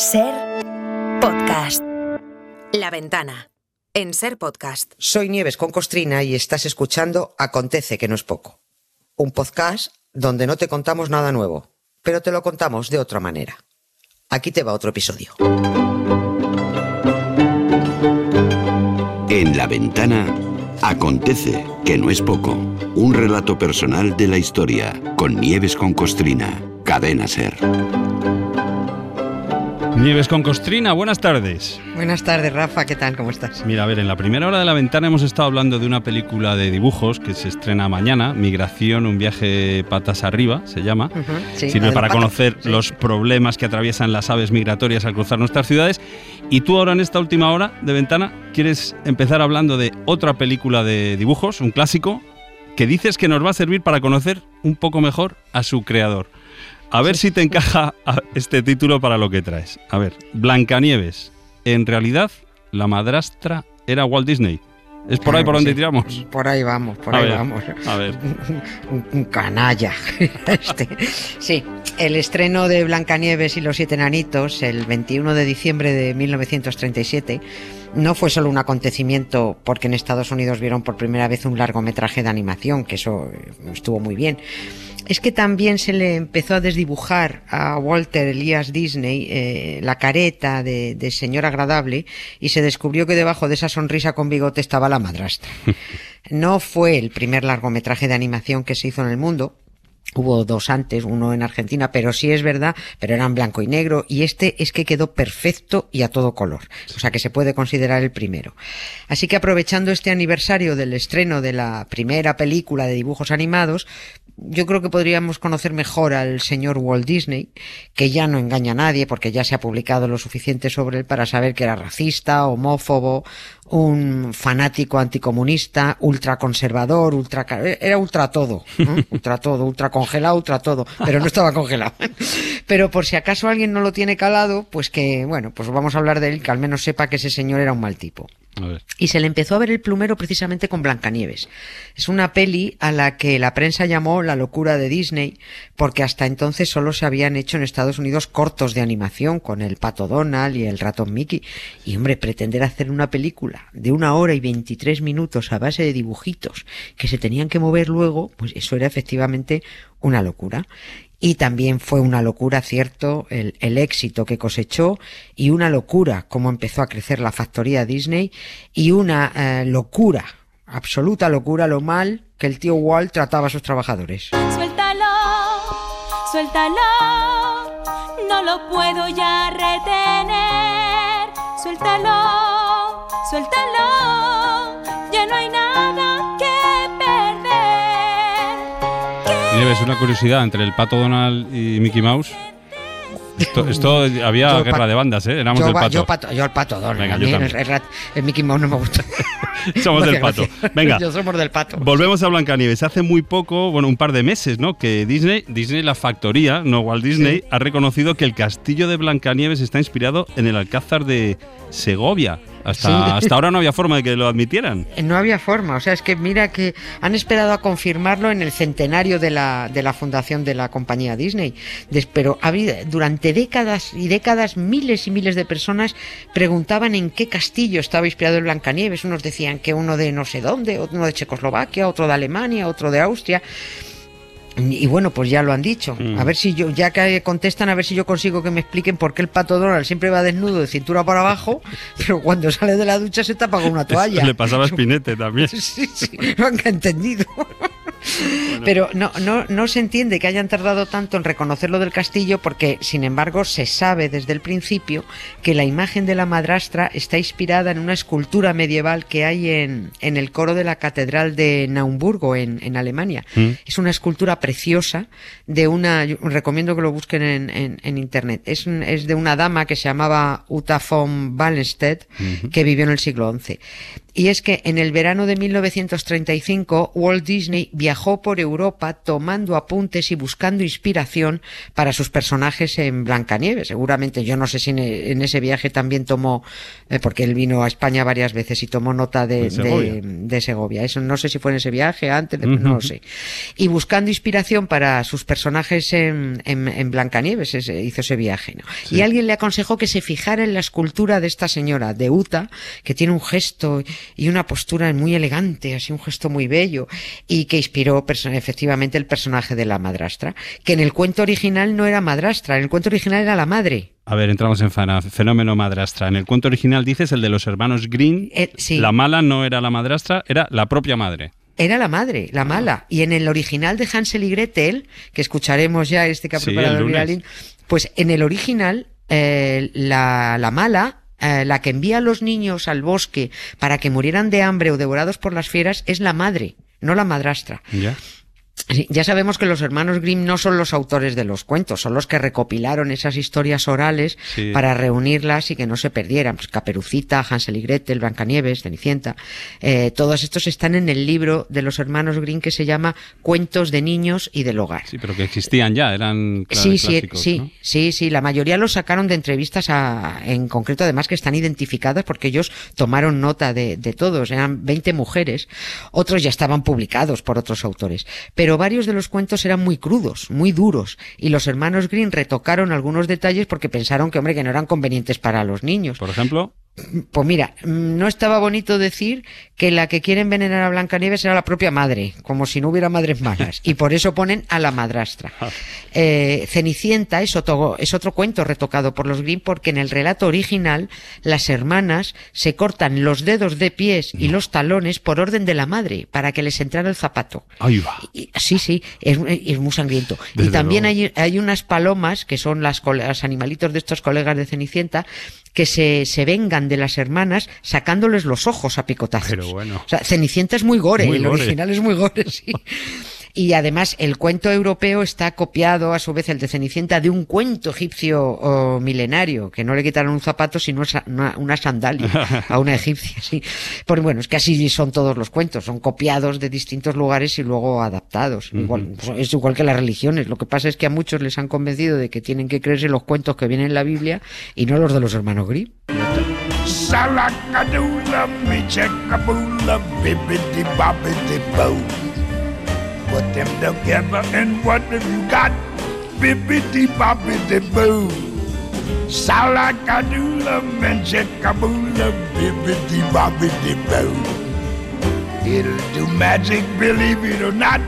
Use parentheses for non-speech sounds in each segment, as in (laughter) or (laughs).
Ser podcast. La ventana. En Ser podcast. Soy Nieves con Costrina y estás escuchando Acontece que no es poco. Un podcast donde no te contamos nada nuevo, pero te lo contamos de otra manera. Aquí te va otro episodio. En la ventana acontece que no es poco. Un relato personal de la historia con Nieves con Costrina. Cadena Ser. Nieves con Costrina, buenas tardes. Buenas tardes, Rafa, ¿qué tal? ¿Cómo estás? Mira, a ver, en la primera hora de la ventana hemos estado hablando de una película de dibujos que se estrena mañana, Migración, un viaje patas arriba, se llama. Sí, Sirve para conocer sí. los problemas que atraviesan las aves migratorias al cruzar nuestras ciudades. Y tú ahora en esta última hora de ventana quieres empezar hablando de otra película de dibujos, un clásico, que dices que nos va a servir para conocer un poco mejor a su creador. A ver si te encaja este título para lo que traes. A ver, Blancanieves. En realidad, la madrastra era Walt Disney. ¿Es por ahí por donde sí. tiramos? Por ahí vamos, por A ahí ver, vamos. A ver. un, un canalla. (laughs) Este. Sí, el estreno de Blancanieves y los siete enanitos el 21 de diciembre de 1937 no fue solo un acontecimiento porque en Estados Unidos vieron por primera vez un largometraje de animación, que eso estuvo muy bien. Es que también se le empezó a desdibujar a Walter Elias Disney eh, la careta de, de señor agradable y se descubrió que debajo de esa sonrisa con bigote estaba la madrastra. (laughs) No fue el primer largometraje de animación que se hizo en el mundo. Hubo dos antes, uno en Argentina, pero sí es verdad, pero eran blanco y negro, y este es que quedó perfecto y a todo color. O sea que se puede considerar el primero. Así que aprovechando este aniversario del estreno de la primera película de dibujos animados, yo creo que podríamos conocer mejor al señor Walt Disney, que ya no engaña a nadie porque ya se ha publicado lo suficiente sobre él para saber que era racista, homófobo, un fanático anticomunista, ultraconservador, ultra era ultra todo, ¿no? (laughs) ultra todo, ultra congelado, ultra todo, pero no estaba congelado. Pero por si acaso alguien no lo tiene calado, pues que bueno, pues vamos a hablar de él, que al menos sepa que ese señor era un mal tipo. Y se le empezó a ver el plumero precisamente con Blancanieves. Es una peli a la que la prensa llamó la locura de Disney, porque hasta entonces solo se habían hecho en Estados Unidos cortos de animación con el pato Donald y el ratón Mickey. Y hombre, pretender hacer una película de una hora y 23 minutos a base de dibujitos que se tenían que mover luego, pues eso era efectivamente una locura. Y también fue una locura, cierto, el, éxito que cosechó y una locura cómo empezó a crecer la factoría Disney y una eh, locura, absoluta locura, lo mal que el tío Walt trataba a sus trabajadores. Suéltalo, suéltalo, no lo puedo ya retener. Suéltalo, suéltalo, Nieves, una curiosidad entre el pato Donald y Mickey Mouse. Esto, esto había Yo, guerra de bandas, ¿eh? Éramos Yo, del pato. yo pato, yo el pato Donald, Venga, yo el, el rat- el Mickey Mouse no me gusta. (laughs) Somos del pato. (laughs) Venga. Yo somos del pato. Volvemos a Blancanieves. Hace muy poco, bueno, un par de meses, ¿no? Que Disney, Disney la factoría, no Walt Disney, ha reconocido que el castillo de Blancanieves está inspirado en el Alcázar de Segovia. Hasta, Sí. hasta ahora no había forma de que lo admitieran. Eh, No había forma, o sea, es que mira que han esperado a confirmarlo en el centenario de la, de la fundación de la compañía Disney. Pero durante décadas y décadas miles y miles de personas preguntaban en qué castillo estaba inspirado el Blancanieves. Unos decían que uno de no sé dónde, uno de Checoslovaquia, otro de Alemania, otro de Austria. Y bueno, pues ya lo han dicho. Mm. A ver si yo, ya que contestan, a ver si yo consigo que me expliquen por qué el pato Donald siempre va desnudo de cintura para abajo, (laughs) pero cuando sale de la ducha se tapa con una toalla. Le pasaba a Spinette también. (laughs) Sí, sí, nunca he entendido. (laughs) Pero no, no, no se entiende que hayan tardado tanto en reconocer lo del castillo porque, sin embargo, se sabe desde el principio que la imagen de la madrastra está inspirada en una escultura medieval que hay en, en el coro de la Catedral de Naumburgo, en, en Alemania. Mm. Es una escultura preciosa de una, yo recomiendo que lo busquen en, en- en internet, es, es de una dama que se llamaba Uta von Wallenstedt, que vivió en el siglo XI. Y es que en el verano de 1935 Walt Disney viajó por Europa tomando apuntes y buscando inspiración para sus personajes en Blancanieves. Seguramente, yo no sé si en ese viaje también tomó, eh, porque él vino a España varias veces y tomó nota de, de, Segovia. Eso no sé si fue en ese viaje, antes, no lo sé. Y buscando inspiración para sus personajes en, en, Blancanieves hizo ese viaje. ¿no? Y alguien le aconsejó que se fijara en la escultura de esta señora, de Uta, que tiene un gesto y una postura muy elegante, así un gesto muy bello, y que inspiró efectivamente el personaje de la madrastra, que en el cuento original no era madrastra, en el cuento original era la madre. A ver, entramos en fenómeno madrastra. En el cuento original dices el de los hermanos Green. Eh, la mala no era la madrastra, era la propia madre. Era la madre, la mala. Y en el original de Hansel y Gretel, que escucharemos ya este que ha preparado pues en el original eh, la, la, mala eh, la que envía a los niños al bosque para que murieran de hambre o devorados por las fieras es la madre, no la madrastra. Sabemos que los hermanos Grimm no son los autores de los cuentos, son los que recopilaron esas historias orales para reunirlas y que no se perdieran. Pues Caperucita, Hansel y Gretel, Blancanieves, Cenicienta, eh, todos estos están en el libro de los hermanos Grimm que se llama Cuentos de niños y del hogar. Sí, pero que existían ya, eran sí, sí, sí, sí, sí, la mayoría los sacaron de entrevistas en concreto, además que están identificadas porque ellos tomaron nota de, de todos, eran 20 mujeres, otros ya estaban publicados por otros autores, pero varios de los cuentos eran muy crudos, muy duros, y los hermanos Green retocaron algunos detalles porque pensaron que, hombre, que no eran convenientes para los niños. Por ejemplo. Pues mira, no estaba bonito decir que la que quiere envenenar a Blancanieves era la propia madre, como si no hubiera madres malas, y por eso ponen a la madrastra. (laughs) Ah. Eh, Cenicienta es otro, es otro cuento retocado por los Grimm porque en el relato original las hermanas se cortan los dedos de pies y los talones por orden de la madre para que les entrara el zapato. Ahí va. sí, sí, es, muy sangriento. y también hay, hay, unas palomas que son las, los animalitos de estos colegas de Cenicienta que se, se vengan de las hermanas sacándoles los ojos a picotazos. Pero bueno. O sea, Cenicienta es muy gore, el original es muy gore, (laughs) sí. Y además el cuento europeo está copiado, a su vez el de Cenicienta, de un cuento egipcio milenario, que no le quitaron un zapato sino una, sandalia a una egipcia. Sí. Pues bueno, es que así son todos los cuentos, son copiados de distintos lugares y luego adaptados. igual, pues, es igual que las religiones. Lo que pasa es que a muchos les han convencido de que tienen que creerse los cuentos que vienen en la Biblia y no los de los hermanos Grimm. Put them together and what have you got? Bibbidi bobbidi boo. Checkaboola, bibbidi bobbidi boo. It'll do magic, believe it or not.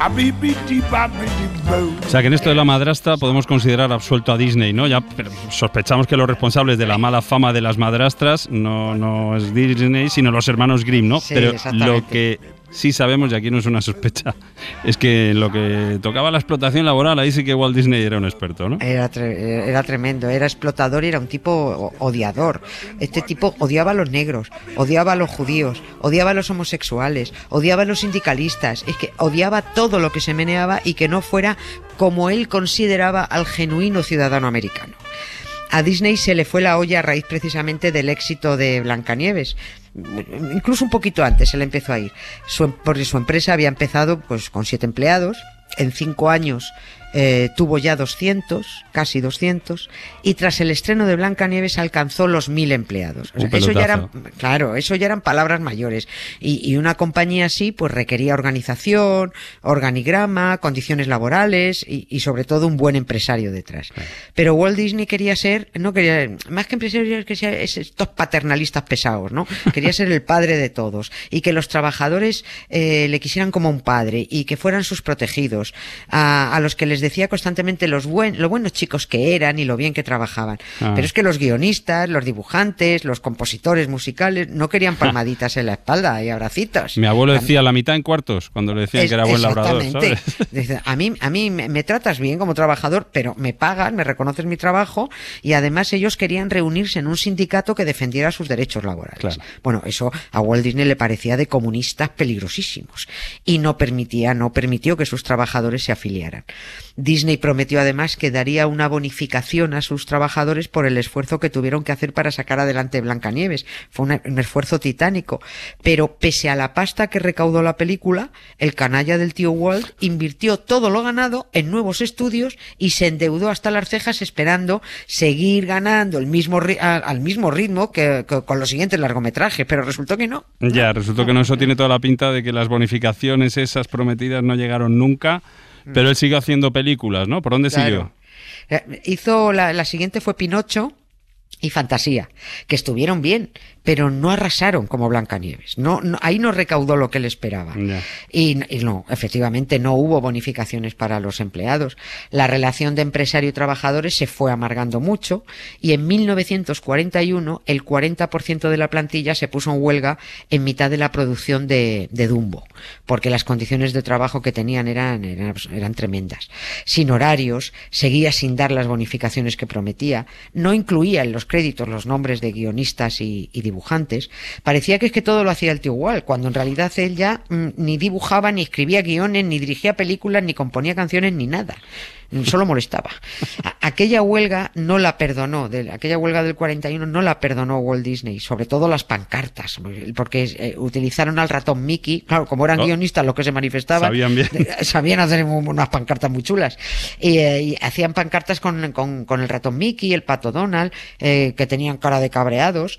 O sea que en esto de la madrastra podemos considerar absuelto a Disney, ¿no? Ya sospechamos que los responsables de la mala fama de las madrastras no, no es Disney, sino los hermanos Grimm, ¿no? Pero lo que sí sabemos, y aquí no es una sospecha, (laughs) es que en lo que tocaba la explotación laboral, ahí sí que Walt Disney era un experto, ¿no? Era, era tremendo, era explotador y era un tipo odiador. Este tipo odiaba a los negros, odiaba a los judíos, odiaba a los homosexuales, odiaba a los sindicalistas, es que odiaba todo lo que se meneaba y que no fuera como él consideraba al genuino ciudadano americano. A Disney se le fue la olla a raíz precisamente del éxito de Blancanieves incluso un poquito antes le empezó a ir, porque su empresa había empezado pues con siete empleados, en cinco años eh, tuvo ya 200, casi 200, y tras el estreno de Blanca Nieves alcanzó los mil empleados. eso ya eran, claro, eso ya eran palabras mayores. Y, una compañía así, pues requería organización, organigrama, condiciones laborales y, sobre todo un buen empresario detrás. Pero Walt Disney quería ser, no quería, más que empresario, que ser estos paternalistas pesados, ¿no? Quería ser el padre de todos y que los trabajadores eh, le quisieran como un padre y que fueran sus protegidos, a, a los que les decía constantemente los buen, lo buenos chicos que eran y lo bien que trabajaban. Ah. Pero es que los guionistas, los dibujantes, los compositores musicales no querían palmaditas en la espalda y abracitos. Mi abuelo decía la mitad en cuartos cuando le decían que era buen labrador. a mí, a mí me, tratas bien como trabajador, pero me pagan, me reconoces mi trabajo y además ellos querían reunirse en un sindicato que defendiera sus derechos laborales. Bueno, eso a Walt Disney le parecía de comunistas peligrosísimos y no permitía, no permitió que sus trabajadores se afiliaran. Disney prometió además que daría una bonificación a sus trabajadores por el esfuerzo que tuvieron que hacer para sacar adelante Blancanieves. Fue un, esfuerzo titánico. Pero pese a la pasta que recaudó la película, el canalla del tío Walt invirtió todo lo ganado en nuevos estudios y se endeudó hasta las cejas esperando seguir ganando el mismo al mismo ritmo que, que con los siguientes largometrajes, pero resultó que no. Ya, resultó que no, eso tiene toda la pinta de que las bonificaciones esas prometidas no llegaron nunca, pero él siguió haciendo películas, ¿no? ¿Por dónde siguió? Eh, Hizo la siguiente fue Pinocho y Fantasía, que estuvieron bien, pero no arrasaron como Blancanieves. No, no, ahí no recaudó lo que él esperaba. Ya. Y, y no, efectivamente no hubo bonificaciones para los empleados. La relación de empresario y trabajadores se fue amargando mucho y en 1941 el 40% de la plantilla se puso en huelga en mitad de la producción de, de Dumbo, porque las condiciones de trabajo que tenían eran, eran, eran tremendas. Sin horarios, seguía sin dar las bonificaciones que prometía, no incluía en los créditos los nombres de guionistas y, dibujantes. Parecía que es que todo lo hacía el tío Walt, cuando en realidad él ya mm, ni dibujaba, ni escribía guiones, ni dirigía películas, ni componía canciones, ni nada. Solo molestaba. Aquella huelga no la perdonó, de, aquella huelga del 41 no la perdonó Walt Disney, sobre todo las pancartas, porque eh, utilizaron al ratón Mickey, claro, como eran Oh. guionistas los que se manifestaban, Sabían bien. sabían hacer un- unas pancartas muy chulas. Y, eh, y hacían pancartas con, con- con el ratón Mickey, el pato Donald, eh, que tenían cara de cabreados,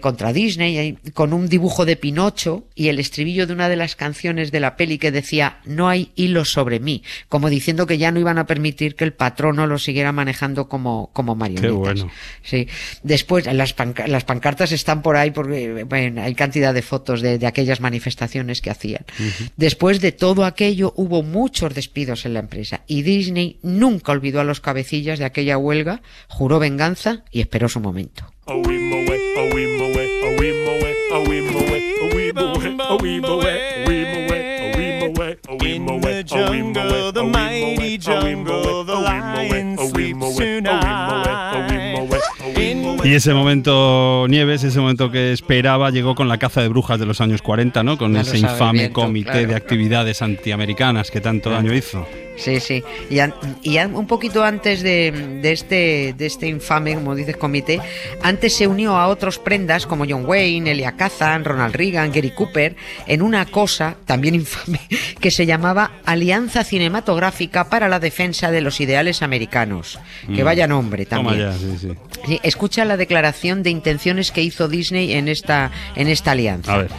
contra Disney, con un dibujo de Pinocho y el estribillo de una de las canciones de la peli que decía no hay hilos sobre mí, como diciendo que ya no iban a permitir que el patrono lo siguiera manejando como, como marionetas. Qué bueno. Sí. Después, las, panca- las pancartas están por ahí porque bueno, hay cantidad de fotos de, de aquellas manifestaciones que hacían. Después de todo aquello, hubo muchos despidos en la empresa y Disney nunca olvidó a los cabecillas de aquella huelga, juró venganza y esperó su momento. In Y ese momento, Nieves, ese momento que esperaba, llegó con la caza de brujas de los años 40, ¿no? Con Ya ese infame comité claro. de actividades antiamericanas que tanto daño hizo. Sí, sí. Y, an- y an- un poquito antes de, de este, de este infame, como dices, comité, antes se unió a otros prendas como John Wayne, Elia Kazan, Ronald Reagan, Gary Cooper, en una cosa también (laughs) infame que se llamaba Alianza Cinematográfica para la Defensa de los Ideales Americanos. Que Mm. vaya nombre también. ya, sí, sí. Sí, escucha la declaración de intenciones que hizo Disney en esta, en esta alianza. A ver.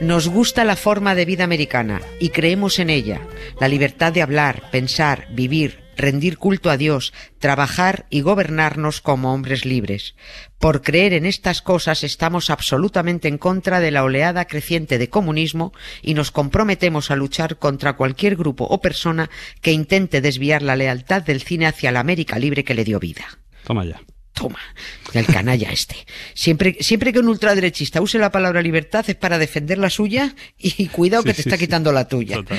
Nos gusta la forma de vida americana y creemos en ella. La libertad de hablar, pensar, vivir, rendir culto a Dios, trabajar y gobernarnos como hombres libres. Por creer en estas cosas estamos absolutamente en contra de la oleada creciente de comunismo y nos comprometemos a luchar contra cualquier grupo o persona que intente desviar la lealtad del cine hacia la América libre que le dio vida. Toma ya. Toma, el canalla este. Siempre, siempre que un ultraderechista use la palabra libertad es para defender la suya y cuidado Sí, que te sí, está sí. quitando la tuya. Total.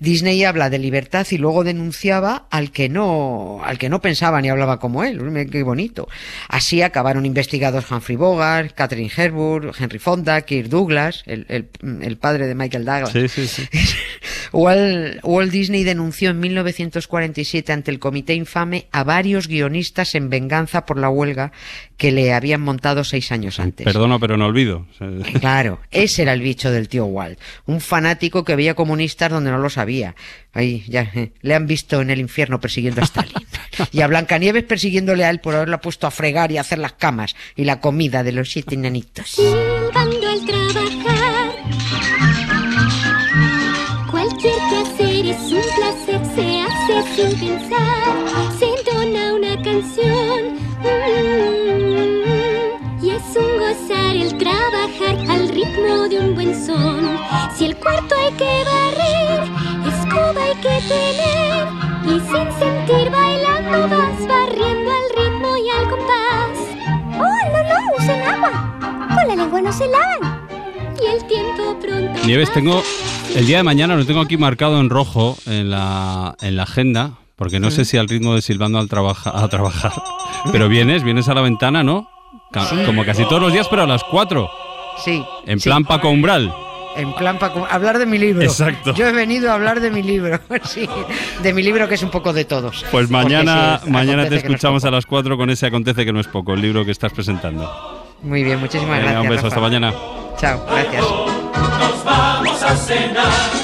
Disney habla de libertad y luego denunciaba al que no, al que no pensaba ni hablaba como él. Qué bonito. Así acabaron investigados Humphrey Bogart, Catherine Hepburn, Henry Fonda, Kirk Douglas, el, el- el padre de Michael Douglas. Sí, sí, sí. (laughs) Walt, Walt Disney denunció en 1947 ante el Comité Infame a varios guionistas en venganza por la huelga que le habían montado seis años antes. Perdono, pero no olvido. Claro, ese era el bicho del tío Walt, un fanático que veía comunistas donde no lo sabía. Ahí ya eh, le han visto en el infierno persiguiendo a Stalin. Y a Blancanieves persiguiéndole a él por haberla puesto a fregar y a hacer las camas y la comida de los siete enanitos. Al trabajar. Cualquier placer es un placer, se hace sin pensar. Se entona una canción. mm, y es un gozar el trabajar al ritmo de un buen son. Si el cuarto escoba Y sin sentir bailando vas barriendo al ritmo y al compás. ¡Oh, no, no! ¡Usen agua! Con la lengua no se lavan. Y el tiempo pronto. Nieves, tengo el día de mañana lo tengo aquí marcado en rojo en la, en la agenda, porque no sé si al ritmo de silbando al trabaja, a trabajar, (laughs) pero vienes, vienes a la ventana, ¿no? Ca- Como casi todos los días, pero a las 4, Sí. en sí. plan Paco Umbral. En plan para hablar de mi libro. Exacto. Yo he venido a hablar de mi libro, (laughs) sí, de mi libro que es un poco de todos. Pues mañana, sí, mañana te no es escuchamos a las 4 con ese Acontece que no es poco, el libro que estás presentando. Muy bien, muchísimas Venga, gracias. un beso, hasta mañana. Chao, gracias. Nos vamos a cenar.